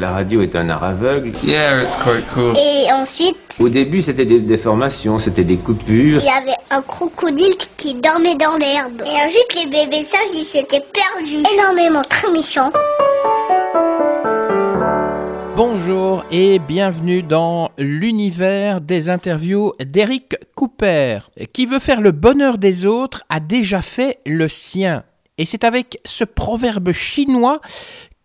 La radio est un art aveugle. Yeah, it's quite cool. Et ensuite, Au début, c'était des déformations, c'était des coupures. il y avait un crocodile qui dormait dans l'herbe. Et ensuite, les bébés sages, ils s'étaient perdus. Énormément, très méchants. Bonjour et bienvenue dans l'univers des interviews d'Eric Cooper. Qui veut faire le bonheur des autres a déjà fait le sien. Et c'est avec ce proverbe chinois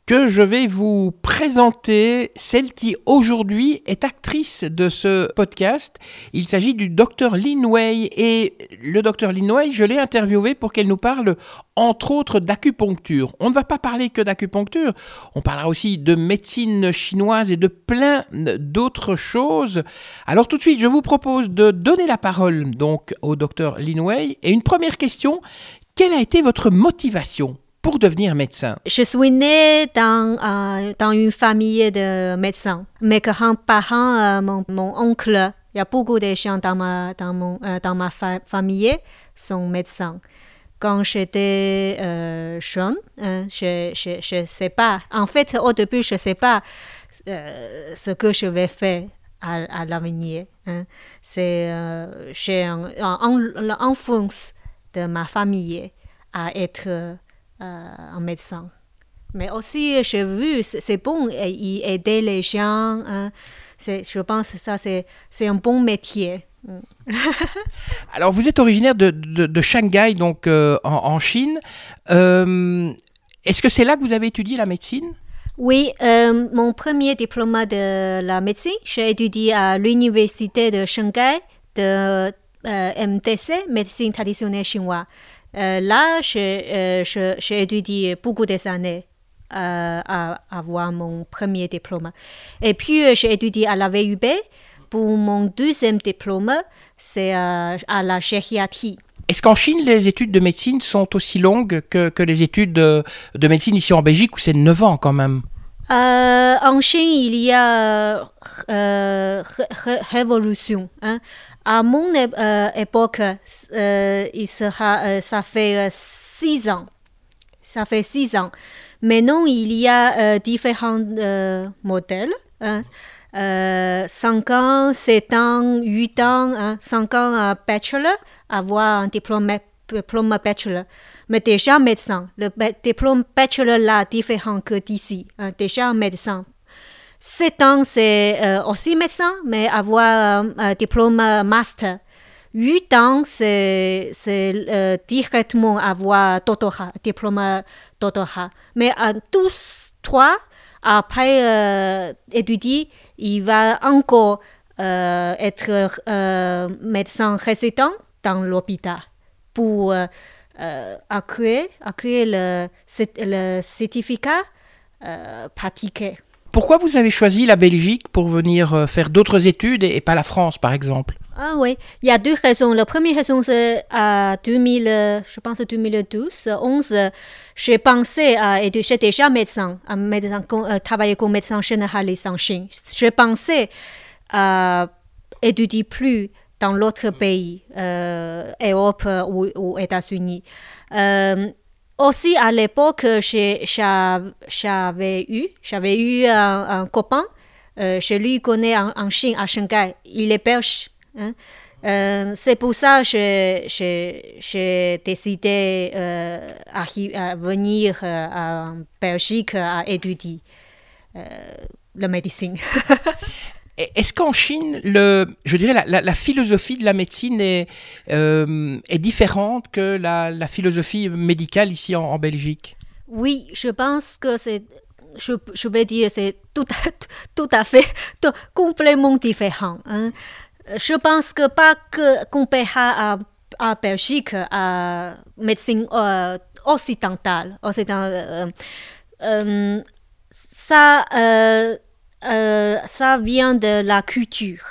que je vais vous présenter celle qui aujourd'hui est actrice de ce podcast. Il s'agit du docteur Lin Wei et le docteur Lin Wei, je l'ai interviewé pour qu'elle nous parle entre autres d'acupuncture. On ne va pas parler que d'acupuncture, on parlera aussi de médecine chinoise et de plein d'autres choses. Alors tout de suite, je vous propose de donner la parole donc au docteur Lin Wei et une première question, quelle a été votre motivation pour devenir médecin Je suis née dans, euh, dans une famille de médecins. Mes grands-parents, euh, mon, oncle, il y a beaucoup de gens dans ma, dans mon, euh, dans ma fa- famille sont médecins. Quand j'étais jeune, je ne sais pas. En fait, au début, je ne sais pas ce que je vais faire à, l'avenir. hein. C'est j'ai un- un- l'influence de ma famille à être un médecin. Mais aussi, j'ai vu, c'est bon y aider les gens. hein. Je pense que ça, c'est c'est un bon métier. Alors, vous êtes originaire de, de- de Shanghai, donc euh, en, en Chine. Euh, Est-ce que c'est là que vous avez étudié la médecine? Oui, euh, mon premier diplôme de la médecine, j'ai étudié à l'université de Shanghai de euh, MTC, médecine traditionnelle chinoise. Euh, là, j'ai euh, j'ai étudié beaucoup des années euh, à avoir mon premier diplôme. Et puis, euh, j'ai étudié à la VUB. Pour mon deuxième diplôme, c'est euh, à la gériatrie. Est-ce qu'en Chine, les études de médecine sont aussi longues que, que les études de, de médecine ici en Belgique, où c'est 9 ans quand même? Euh, en Chine, il y a euh, ré- ré- révolution. hein. À mon euh, époque, euh, il sera, euh, ça fait euh, six ans. Ça fait six ans. Maintenant, il y a euh, différents euh, modèles. hein. Euh, 5 ans, 7 ans, 8 ans, hein, 5 ans à bachelor, avoir un diplôme, diplôme bachelor. Mais déjà médecin, le diplôme bachelor là différent que d'ici. hein, déjà médecin. 7 ans, c'est euh, aussi médecin, mais avoir un un diplôme master. 8 ans, c'est euh, directement avoir doctorat, diplôme doctorat. Mais à tous trois, après euh, étudier, il va encore euh, être euh, médecin résident dans l'hôpital pour euh, euh, acquérir le, cert- le certificat euh, pratiqué. Pourquoi vous avez choisi la Belgique pour venir euh, faire d'autres études et, pas la France, par exemple? Ah oui, il y a deux raisons. La première raison, c'est à 2000, euh, je pense 2012, 11, euh, j'ai pensé à, j'ai déjà médecin, à médecin, euh, travailler comme médecin généraliste en Chine. J'ai pensé à étudier plus dans l'autre pays, Europe ou, ou États-Unis. Euh, aussi, à l'époque, j'avais eu, j'avais eu un, copain, euh, je lui connais en, Chine, à Shanghai. Il est belge. hein. Euh, c'est pour ça que j'ai- décidé euh, à venir euh, en Belgique à étudier euh, la médecine. Est-ce qu'en Chine, le, je dirais, la, philosophie de la médecine est, euh, est différente que la, philosophie médicale ici en, Belgique? Oui, je pense que c'est, je, vais dire, c'est tout à, tout à fait, complètement différent. hein. Je pense que pas que comparé à, à Belgique, à médecine euh, occidentale, occidentale euh, ça, euh, ça vient de la culture.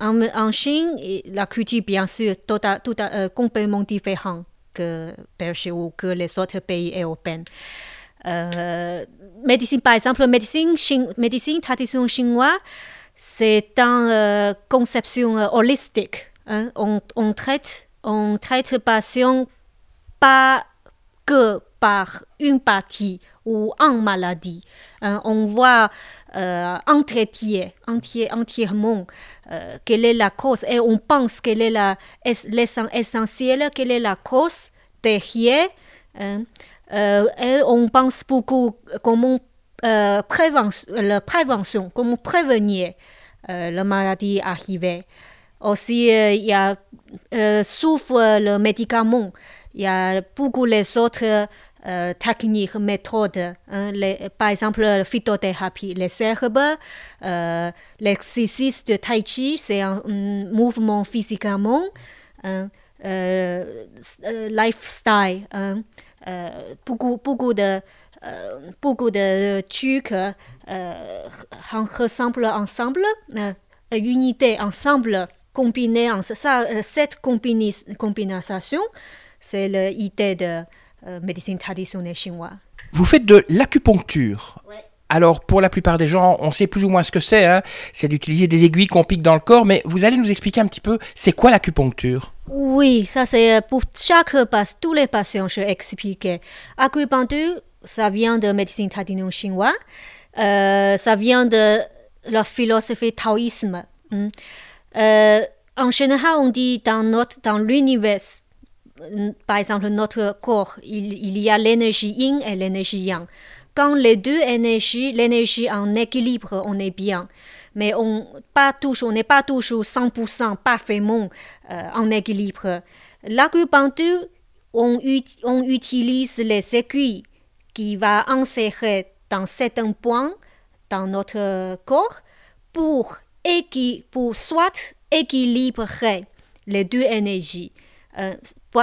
En, Chine, la culture, bien sûr, tout tout euh, complètement différente que Belgique ou que les autres pays européens. Euh, par exemple, médecine, chine- médecine traditionnelle chinoise, c'est une euh, conception euh, holistique. hein. On, on traite, on traite patient pas que une partie ou en maladie. Hein, on voit euh, entier, entièrement euh, quelle est la cause et on pense quelle est la essentielle, quelle est la cause derrière. Euh, et on pense beaucoup comment euh, prévention, la prévention, comment prévenir euh, la maladie arrivée. Aussi, il y a souffre le médicament. Il y a beaucoup les autres techniques, méthodes. Hein, par exemple, la phytothérapie, les herbes, l'exercice de tai chi, c'est un, mouvement physiquement, un lifestyle. Hein, beaucoup, beaucoup de beaucoup de trucs ressemblent ensemble, unité ensemble, combinés ensemble. Ça, cette combination, c'est l'idée de médecine traditionnelle chinoise. Vous faites de l'acupuncture. Alors, pour la plupart des gens, on sait plus ou moins ce que c'est. Hein. C'est d'utiliser des aiguilles qu'on pique dans le corps. Mais vous allez nous expliquer un petit peu, c'est quoi l'acupuncture? Oui, ça c'est pour chaque patient, tous les patients, je expliquer. Acupuncture, ça vient de médecine traditionnelle chinoise. Euh, ça vient de la philosophie taoïsme. Hmm. Euh, en général, on dit dans, notre, dans l'univers, par exemple, notre corps, il, il y a l'énergie yin et l'énergie yang. Quand les deux énergies, l'énergie en équilibre, on est bien. Mais on pas toujours, n'est pas toujours 100% parfaitement euh, en équilibre. L'acupuncture, on, on utilise les aiguilles qui va insérer dans certains points dans notre corps pour, pour soit équilibrer les deux énergies. Euh,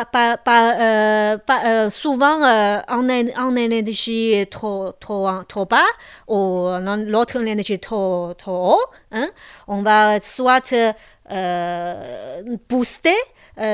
pas, pas, euh, euh, souvent, on a une énergie trop, trop, trop bas ou l'autre énergie trop, trop haut. Hein. On va soit booster,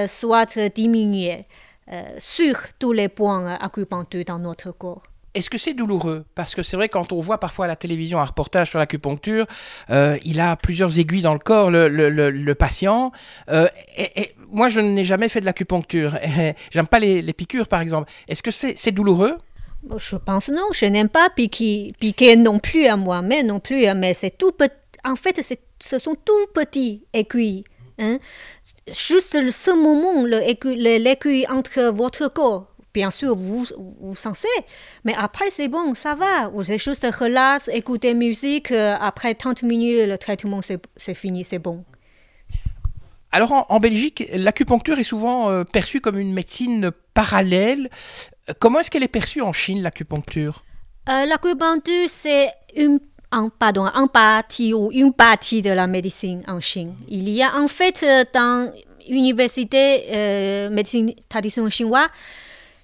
soit diminuer. Euh, sur tous les points acupuncture dans notre corps. Est-ce que c'est douloureux? Parce que c'est vrai, quand on voit parfois à la télévision un reportage sur l'acupuncture, euh, il a plusieurs aiguilles dans le corps, le, le, le, patient. Euh, et, moi, je n'ai jamais fait de l'acupuncture. J'aime pas les, les, piqûres, par exemple. Est-ce que c'est douloureux? Je pense non. Je n'aime pas piquer, piquer non plus à moi-même, non plus. Mais c'est tout petit. En fait, ce sont tout petits aiguilles. Hein? juste ce moment, l'écueil entre votre corps, bien sûr, vous vous sentez, mais après c'est bon, ça va. Vous êtes juste relax, écouter musique, euh, après 30 minutes, le traitement c'est fini, c'est bon. Alors en, Belgique, l'acupuncture est souvent euh, perçue comme une médecine parallèle. Comment est-ce qu'elle est perçue en Chine, l'acupuncture? Euh, L'acupuncture, c'est une en, pardon, en partie ou une partie de la médecine en Chine. Il y a en fait dans l'université euh, médecine traditionnelle chinoise,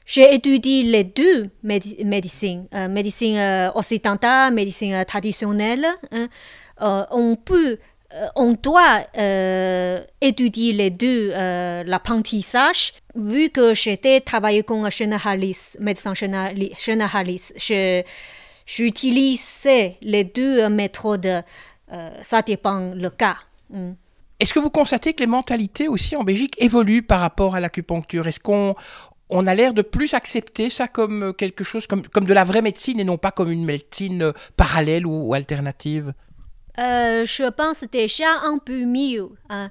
j'ai étudié les deux médecines, euh, médecine euh, occidentale, médecine traditionnelle. Hein. on peut, on doit étudier les deux l'apprentissage. Vu que j'étais travaillé comme généraliste, médecin généraliste, J'utilisais les deux méthodes, euh, ça dépend le cas. Mm. Est-ce que vous constatez que les mentalités aussi en Belgique évoluent par rapport à l'acupuncture? Est-ce qu'on on a l'air de plus accepter ça comme quelque chose, comme, comme de la vraie médecine et non pas comme une médecine parallèle ou, alternative euh, Je pense déjà un peu mieux. Hein.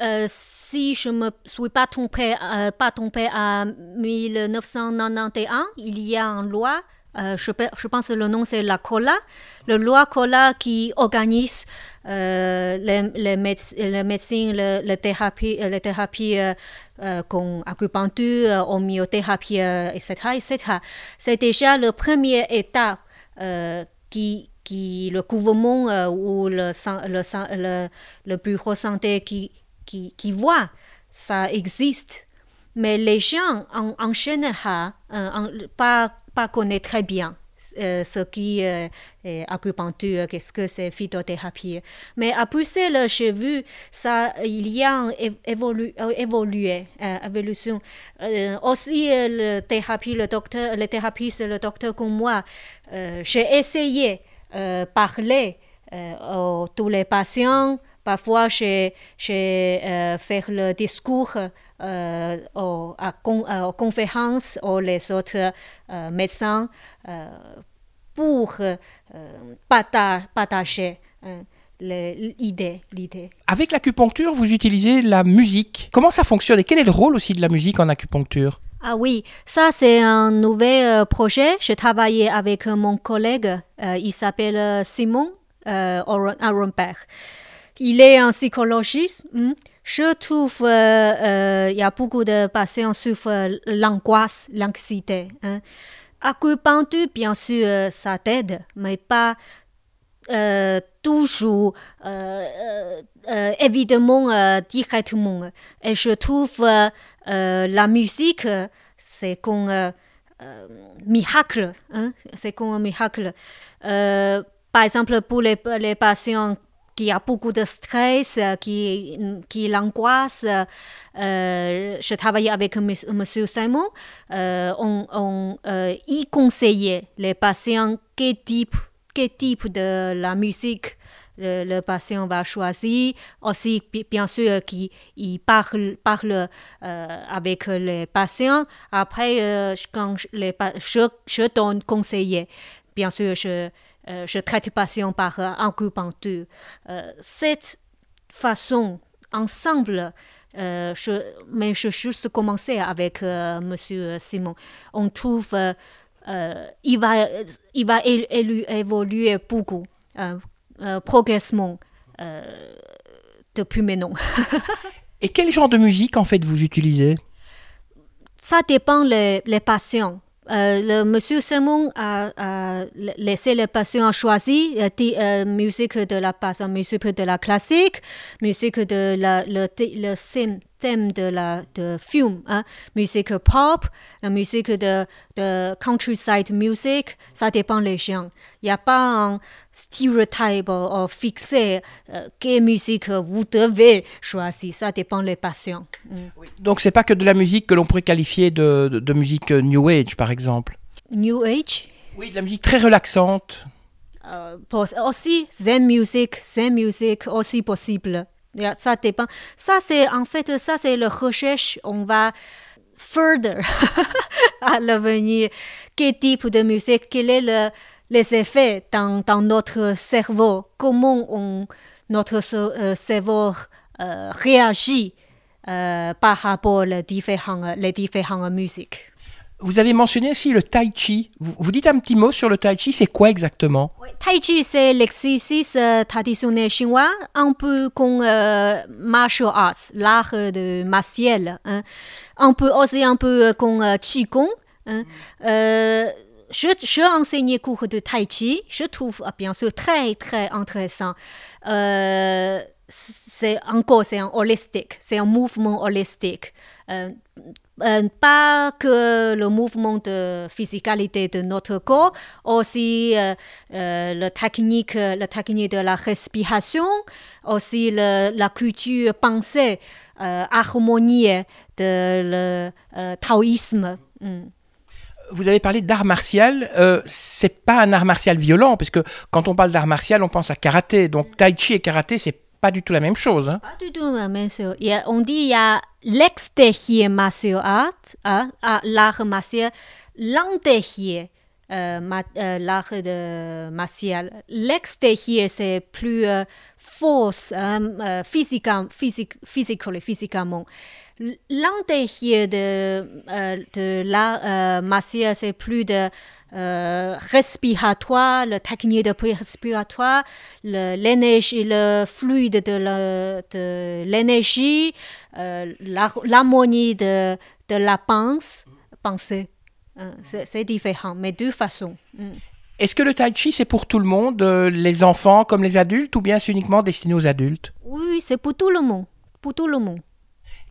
Euh, si je ne me suis pas trompée, pas trompé à 1991, il y a une loi euh, je, pense que le nom c'est la COLA, le loi COLA qui organise euh, les, les, les, médecins, les, thérapies, les thérapies euh, euh, comme acupuncture, homéothérapie, etc. etc. C'est déjà le premier état qui, qui le gouvernement ou le, le, le, le, bureau santé qui, qui, qui voit ça existe. Mais les gens en, en général, pas pas connaît très bien euh, ce qui euh, est acupuncture, qu'est-ce que c'est phytothérapie. Mais à Bruxelles, j'ai vu ça, il y a euh, évolué, évolution. aussi, le thérapie, le docteur, le thérapeute, le docteur comme moi, j'ai essayé de parler à tous les patients. Parfois, j'ai fait le discours euh, aux, à, aux, conférences aux les autres euh, médecins pour euh, partager l'idée, l'idée. Avec l'acupuncture, vous utilisez la musique. Comment ça fonctionne et quel est le rôle aussi de la musique en acupuncture? Ah oui, ça c'est un nouvel projet. Je travaillais avec mon collègue, il s'appelle Simon Aronberg. Il est un psychologiste. Hmm. Je trouve qu'il y a beaucoup de patients souffrent l'angoisse, l'anxiété. Hein. Acupuncture, bien sûr, ça t'aide, mais pas euh, toujours euh, euh, évidemment directement. Et je trouve la musique, c'est comme miracle. Hein? C'est comme un miracle. par exemple, pour les, les patients qui ont beaucoup de stress, qui, qui l'angoisse. je travaillais avec M. Simon. on, on y conseillait les patients quel type quel type de la musique le, patient va choisir. Aussi, bien sûr, qu'il parle, parle euh, avec les patients. Après, euh, quand les, je, je donne conseiller, bien sûr, je, euh, je traite patient par acupuncture. cette façon, ensemble, je, mais je juste commencé avec Monsieur Simon. On trouve euh, il va, il va évoluer beaucoup, euh, euh, progressivement depuis maintenant. Et quel genre de musique en fait vous utilisez? Ça dépend les, les patients. Le monsieur Simon a, laissé les patients choisir la musique de la musique de la classique, musique de la, le, le, thème de la de film, hein, musique pop, la musique de, de countryside music, ça dépend des gens. Il n'y a pas un stéréotype ou fixé euh, quelle musique vous devez choisir, ça dépend des patients. Mm. Donc c'est pas que de la musique que l'on pourrait qualifier de, de, de musique New Age par exemple. New Age? Oui, de la musique très relaxante. Euh, aussi Zen music, Zen music aussi possible ça dépend. Ça, c'est en fait, ça, c'est la recherche. On va further à l'avenir. Quel type de musique, quels sont le, les effets dans, dans, notre cerveau, comment on, notre euh, cerveau euh, réagit euh, par rapport aux les différentes musiques? Vous avez mentionné aussi le tai chi. Vous, dites un petit mot sur le tai chi, c'est quoi exactement? Tai chi, c'est l'exercice euh, traditionnel chinois, un peu comme euh, martial arts, l'art de martial. Hein. Un peu aussi un peu euh, comme qigong. Hein. je, je enseigne cours de tai chi, je trouve ah, bien sûr très très intéressant. c'est encore c'est un holistique, c'est un mouvement holistique. Euh, pas que le mouvement de physicalité de notre corps, aussi euh, euh, la, technique, la technique de la respiration, aussi la culture pensée, harmonie de le taoïsme. Mm. Vous avez parlé d'art martial. Euh, c'est pas un art martial violent, puisque quand on parle d'art martial, on pense à karaté. Donc tai chi et karaté, c'est pas du tout la même chose. Hein. Pas du tout la même chose. on dit qu'il y a l'extérieur martial art, hein, ah, l'art martial, l'intérieur. Euh, euh, l'art de martial. L'extérieur, c'est plus euh, force, hein, physiquement, physiquement. L'intérieur de, de l'art martial, c'est plus de euh, respiratoire, la technique de respiratoire, l'énergie, le, fluide de l'énergie, euh, l'harmonie de, de la pensée. Euh, c'est différent, mais de façon. Mm. Est-ce que le tai chi, c'est pour tout le monde, les enfants comme les adultes, ou bien c'est uniquement destiné aux adultes? Oui, c'est pour tout le monde. Pour tout le monde.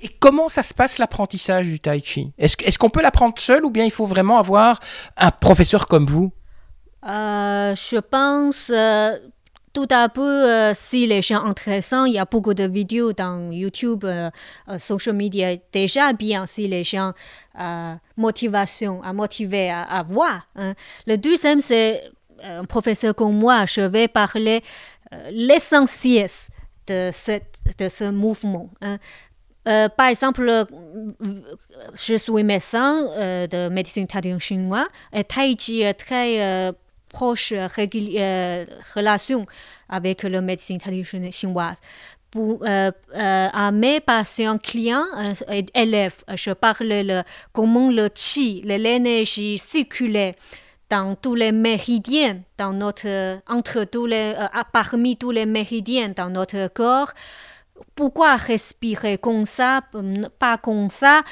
Et comment ça se passe l'apprentissage du tai chi? Est-ce qu'on peut l'apprendre seul ou bien il faut vraiment avoir un professeur comme vous? Euh, Je pense euh, tout à peu, euh, si les gens intéressants, il y a beaucoup de vidéos dans YouTube, social media déjà bien si les gens motivation, à motiver à, voir. Hein. Le deuxième, c'est un professeur comme moi, je vais parler l'essentiel de, de ce mouvement. Hein. Euh, par exemple, euh, je suis médecin euh, de médecine traditionnelle chinoise et Tai Chi est très proche relation avec la médecine traditionnelle chinoise. Pour, à mes patients clients et élèves, je parle de comment le chi, l'énergie circulaire dans tous les méridiens, dans notre, entre tous les, parmi tous les méridiens dans notre corps. Pourquoi respirer comme ça, pas comme ça,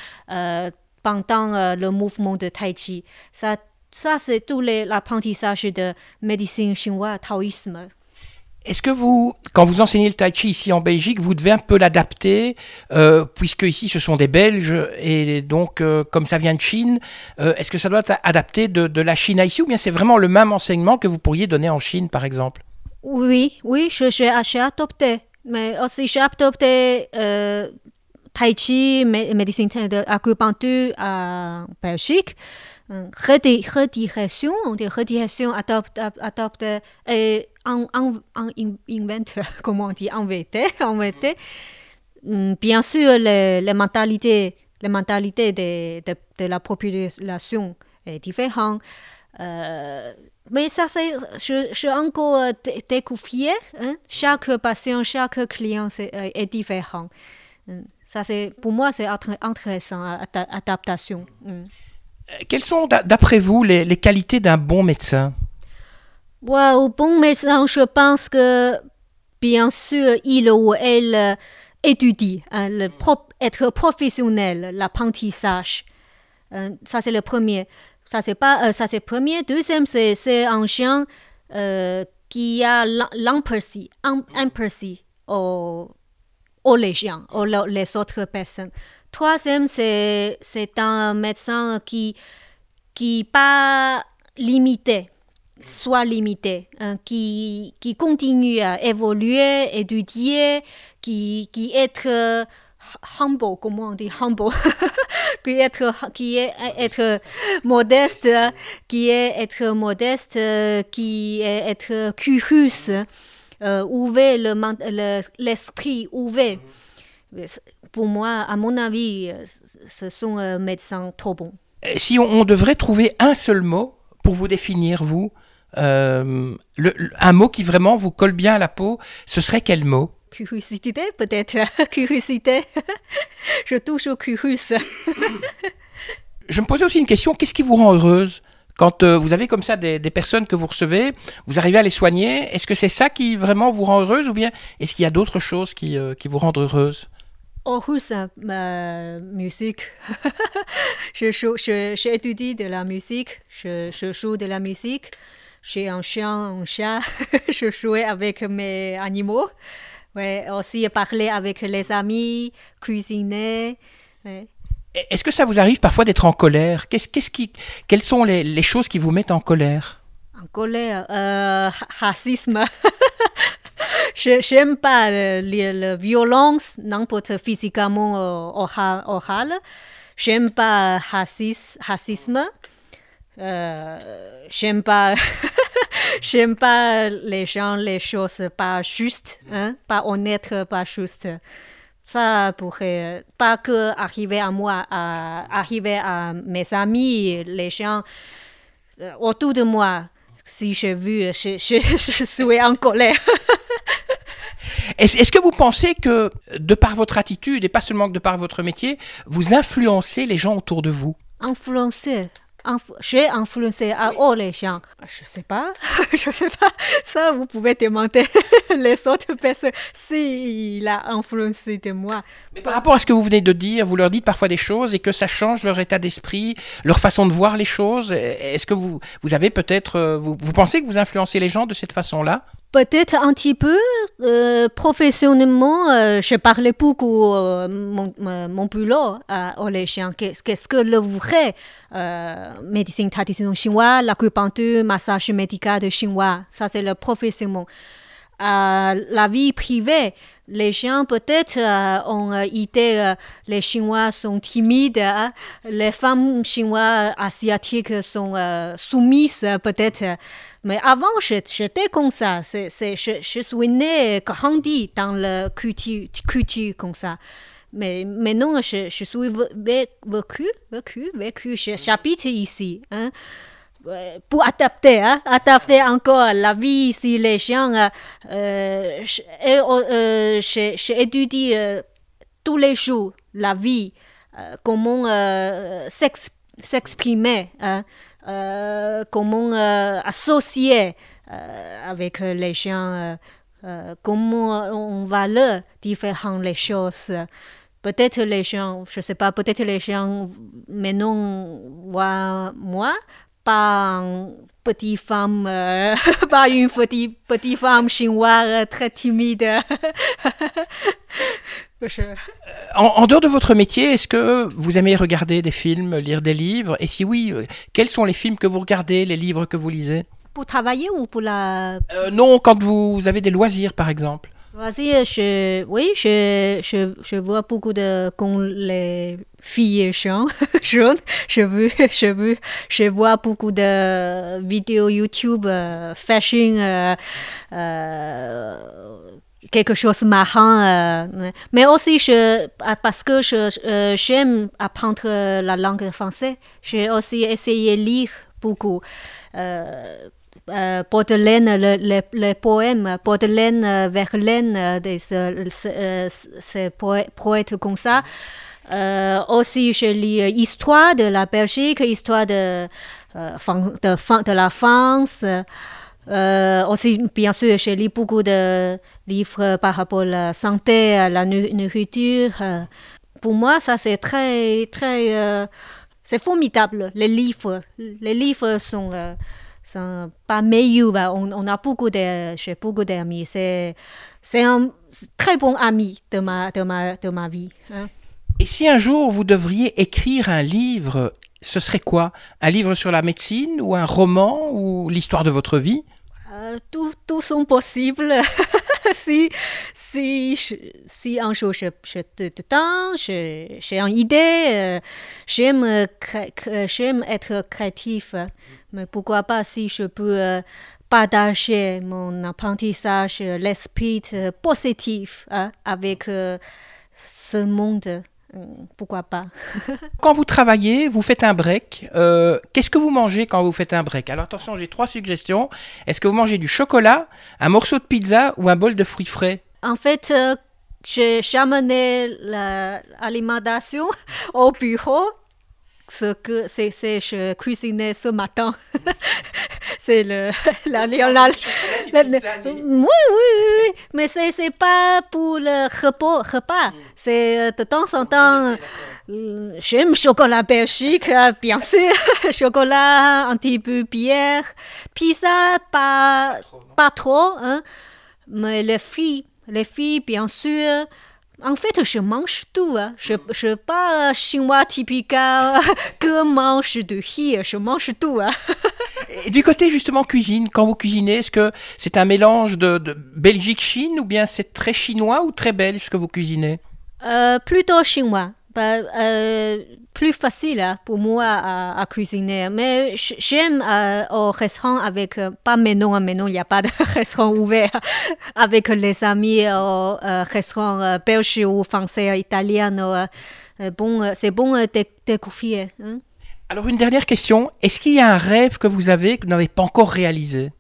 pendant le mouvement de Tai Chi? Ça, ça c'est tout l'apprentissage de médecine chinoise, taoïsme. Est-ce que vous, quand vous enseignez le tai chi ici en Belgique, vous devez un peu l'adapter, euh, puisque ici ce sont des Belges, et donc euh, comme ça vient de Chine, euh, est-ce que ça doit être adapté de, de, la Chine à ici, ou bien c'est vraiment le même enseignement que vous pourriez donner en Chine, par exemple? Oui, oui, j'ai adopté, mais aussi j'ai adopté tai chi, médecine d'acupuncture à Belgique. Redirection, on dit redirection adopte, adopte et en, en, en invente, comment on dit, inventé, inventé. Bien sûr, les, les mentalités, les mentalités de, de, de la population est différente. Euh, mais ça, c'est, je, je encore découvert. Hein? Chaque patient, chaque client est, est différent. Ça, c'est, pour moi, c'est intéressant, adaptation. Quelles sont, d'après vous, les, les qualités d'un bon médecin? Wow, bon médecin, je pense que, bien sûr, il ou elle étudie, hein, le pro être professionnel, l'apprentissage. Euh, ça, c'est le premier. Ça, c'est pas, euh, ça, c'est premier. Deuxième, c'est, un chien euh, qui a l'empathie, empathie aux, aux les gens, aux les autres personnes. Troisième, c'est, un médecin qui, qui pas limité, soit limité, hein, qui, qui continue à évoluer, étudier, qui, qui est euh, humble, comment on dit humble, qui est qui est être modeste, qui est être modeste, qui est être curieux, euh, ouvert l'esprit, le, ouvert. Pour moi, à mon avis, ce sont euh, médecins trop bons. Si on, devrait trouver un seul mot pour vous définir, vous, euh, un mot qui vraiment vous colle bien à la peau, ce serait quel mot? Curiosité, peut-être. Curiosité. Je touche au curieux. Je me posais aussi une question, qu'est-ce qui vous rend heureuse quand euh, vous avez comme ça des, des, personnes que vous recevez, vous arrivez à les soigner, est-ce que c'est ça qui vraiment vous rend heureuse ou bien est-ce qu'il y a d'autres choses qui, euh, qui vous rendent heureuse? Heureuse, ma musique. je, joue, je, je, étudie de la musique, je, je joue de la musique j'ai un chien, un chat, je jouais avec mes animaux. Ouais, aussi parler avec les amis, cuisiner. Ouais. Est-ce que ça vous arrive parfois d'être en colère? Qu'est-ce, qu'est-ce qui, Quelles sont les, les, choses qui vous mettent en colère? En colère, euh, racisme. je n'aime pas la violence, n'importe physiquement ou orale. J'aime pas racisme. racisme. Euh, j'aime pas j'aime pas les gens les choses pas justes hein pas honnêtes pas justes. Ça pourrait pas que arriver à moi à arriver à mes amis les gens euh, autour de moi. Si j'ai vu je, je, je suis en colère. Est-ce est que vous pensez que, de par votre attitude, et pas seulement que de par votre métier, vous influencez les gens autour de vous? Influencer? J'ai influencé à haut les gens. Je sais pas, je sais pas. Ça, vous pouvez demander les autres personnes s'il a influencé de moi. Mais par rapport à ce que vous venez de dire, vous leur dites parfois des choses et que ça change leur état d'esprit, leur façon de voir les choses. Est-ce que vous, vous avez peut-être, euh, vous, vous pensez que vous influencez les gens de cette façon-là? Peut-être un petit peu. Euh, professionnellement, euh, je parlais beaucoup euh, mon, mon boulot aux les chiens. Qu'est-ce que le vrai médecine traditionnelle chinoise, l'acupuncture, massage médical de chinois, ça c'est le professionnel. La vie privée, les chiens peut-être ont idée, les Chinois sont timides, hein. les femmes chinoises asiatiques sont soumises peut-être. Mais avant, j'étais comme ça. C'est, c'est, je, suis né, grandi dans la culture, culture comme ça. Mais maintenant, je, je suis vécu, vécu, vécu, j'habite ici. Hein. Euh, pour adapter, hein, adapter encore la vie si les gens, euh, euh, et, euh, étudié euh, tous les jours la vie, euh, comment euh, s'ex- s'exprimer, hein, euh, comment euh, associer euh, avec les gens, euh, euh, comment on valeur différent les choses. Peut-être les gens, je sais pas, peut-être les gens maintenant voient moi pas une petite femme, euh, pas une petite, petite femme chinoise très timide. Je- En, en dehors de votre métier, est-ce que vous aimez regarder des films, lire des livres? Et si oui, quels sont les films que vous regardez, les livres que vous lisez? Pour travailler ou pour la Euh, Non, quand vous, vous avez des loisirs, par exemple. Vas-y, je, oui, je, je, je vois beaucoup de quand les filles jeunes, jeunes je je vois beaucoup de vidéos YouTube, euh, fashion, euh, euh, quelque chose marrant. euh, ouais. mais aussi je, ah, parce que je, j'aime apprendre la langue française, j'ai aussi essayé de lire beaucoup. Euh, Baudelaire, le, le, le poème Baudelaire, euh, Verlaine, euh, des, euh, ce- ces poè- poètes comme ça. Euh, aussi, je lis Histoire de la Belgique, Histoire de, de, de la France. Euh, aussi, bien sûr, je lis beaucoup de livres par rapport à la santé, à la nourriture. Pour moi, ça c'est très, très, c'est formidable. Les livres, les livres sont, sont pas meilleurs. bah, On, on a beaucoup de, j'ai beaucoup d'amis. C'est, c'est un très bon ami de ma, de ma, de ma vie. hein. Et si un jour vous devriez écrire un livre, ce serait quoi? Un livre sur la médecine ou un roman ou l'histoire de votre vie? Euh, tout, tout sont possibles. si, si, si un jour je, je te, te je- j'ai une idée, euh, j'aime, j'aime être créatif. Mais pourquoi pas si je peux euh, partager mon apprentissage, euh, l'esprit positif hein, avec ce monde. Euh, Pourquoi pas? Quand vous travaillez, vous faites un break. euh, Qu'est-ce que vous mangez quand vous faites un break? Alors attention, j'ai trois suggestions. Est-ce que vous mangez du chocolat, un morceau de pizza ou un bol de fruits frais? En fait, euh, j'ai j'ai amené l'alimentation au bureau. Ce que c'est, c'est je cuisinais ce matin. c'est le la, la, la- la- oui, oui, oui. Mais c'est c'est pas pour le repas. repas. C'est euh, de temps en temps. euh, J'aime chocolat belgique, euh, bien sûr. chocolat, un petit peu bière. Pizza, pas, pas trop. Hein. Mais les filles, les filles, bien sûr. En fait, je mange tout. Hein. Je ne suis pas chinois typique euh, que mange de riz. Je mange tout. Hein. Et du côté justement cuisine, quand vous cuisinez, est-ce que c'est un mélange de, de Belgique-Chine ou bien c'est très chinois ou très belge que vous cuisinez? Euh, plutôt chinois. Bah, euh, plus facile hein, pour moi à, à cuisiner. Mais j'aime euh, au restaurant avec, euh, pas maintenant, hein, maintenant il n'y a pas de restaurant ouvert, avec les amis au restaurant belge ou français, italien. bon, c'est bon de découvrir. hein. Alors une dernière question, est-ce qu'il y a un rêve que vous avez que vous n'avez pas encore réalisé?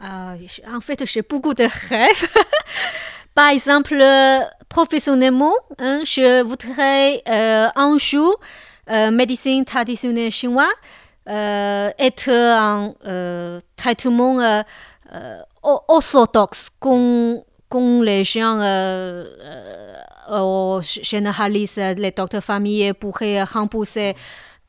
Ah, en fait, j'ai beaucoup de rêves. Par exemple, professionnellement, hein, je voudrais euh, un jour, euh, médecine traditionnelle chinoise, euh, être un euh, traitement euh, euh, orthodoxe comme, comme les gens généralistes, les docteurs familles pourraient rembourser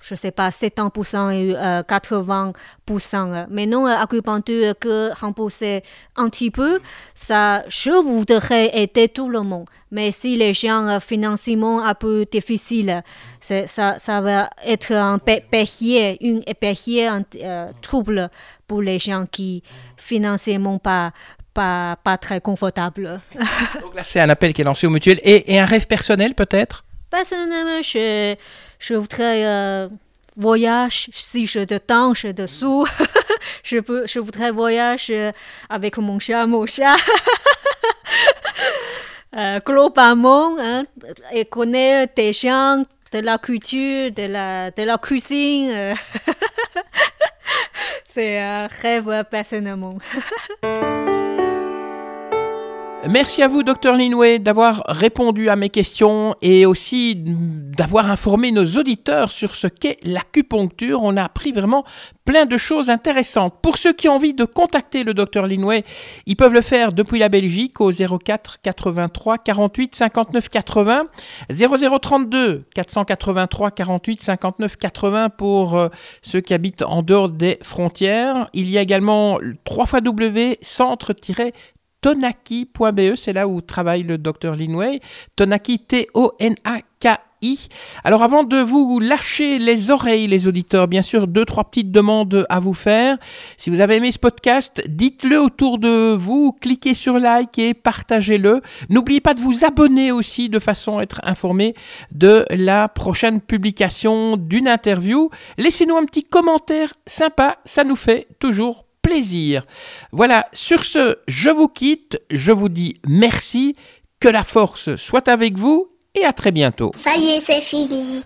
je sais pas, 70% et euh, 80%. Mais non, euh, acupuncture que rembourser un petit peu, ça, je voudrais aider tout le monde. Mais si les gens euh, financièrement un peu difficile, ça, ça va être un payé, une payé, un euh, trouble pour les gens qui financièrement pas pas, pas très confortable. Donc là c'est un appel qui est lancé au mutuel. Et, et un rêve personnel peut-être? Personnellement, je, je voudrais euh, si j'ai de temps, j'ai de sous. je, peux, je voudrais voyage euh, avec mon chat, mon chat. Euh, globalement, hein, et connaître des gens, de la culture, de la, de la cuisine. euh. C'est un rêve personnellement. Merci à vous, docteur Linway, d'avoir répondu à mes questions et aussi d'avoir informé nos auditeurs sur ce qu'est l'acupuncture. On a appris vraiment plein de choses intéressantes. Pour ceux qui ont envie de contacter le docteur Linway, ils peuvent le faire depuis la Belgique au 04 83 48 59 80, 0032 483 48 59 80 pour euh, ceux qui habitent en dehors des frontières. Il y a également 3 W centre tonaki.be, c'est là où travaille le docteur Linway. Tonaki, T-O-N-A-K-I. Alors avant de vous lâcher les oreilles, les auditeurs, bien sûr, deux, trois petites demandes à vous faire. Si vous avez aimé ce podcast, dites-le autour de vous, cliquez sur like et partagez-le. N'oubliez pas de vous abonner aussi de façon à être informé de la prochaine publication d'une interview. Laissez-nous un petit commentaire sympa, ça nous fait toujours Voilà, sur ce, je vous quitte, je vous dis merci, que la force soit avec vous et à très bientôt. Ça y est, c'est fini.